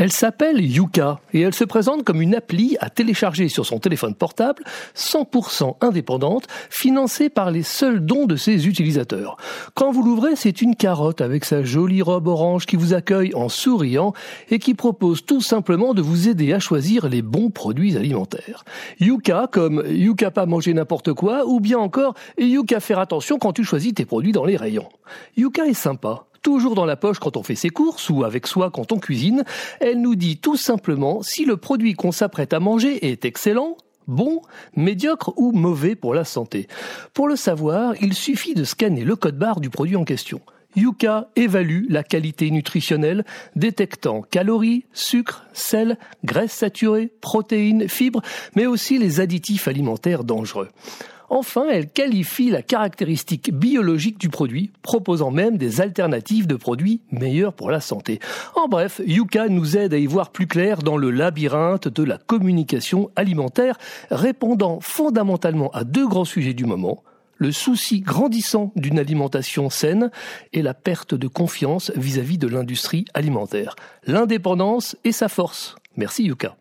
Elle s'appelle Yuka et elle se présente comme une appli à télécharger sur son téléphone portable, 100% indépendante, financée par les seuls dons de ses utilisateurs. Quand vous l'ouvrez, c'est une carotte avec sa jolie robe orange qui vous accueille en souriant et qui propose tout simplement de vous aider à choisir les bons produits alimentaires. Yuka comme Yuka pas manger n'importe quoi ou bien encore Yuka faire attention quand tu choisis tes produits dans les rayons. Yuka est sympa toujours dans la poche quand on fait ses courses ou avec soi quand on cuisine, elle nous dit tout simplement si le produit qu'on s'apprête à manger est excellent, bon, médiocre ou mauvais pour la santé. Pour le savoir, il suffit de scanner le code barre du produit en question. Yuka évalue la qualité nutritionnelle, détectant calories, sucre, sel, graisses saturées, protéines, fibres, mais aussi les additifs alimentaires dangereux. Enfin, elle qualifie la caractéristique biologique du produit, proposant même des alternatives de produits meilleurs pour la santé. En bref, Yuka nous aide à y voir plus clair dans le labyrinthe de la communication alimentaire, répondant fondamentalement à deux grands sujets du moment, le souci grandissant d'une alimentation saine et la perte de confiance vis-à-vis de l'industrie alimentaire. L'indépendance et sa force. Merci Yuka.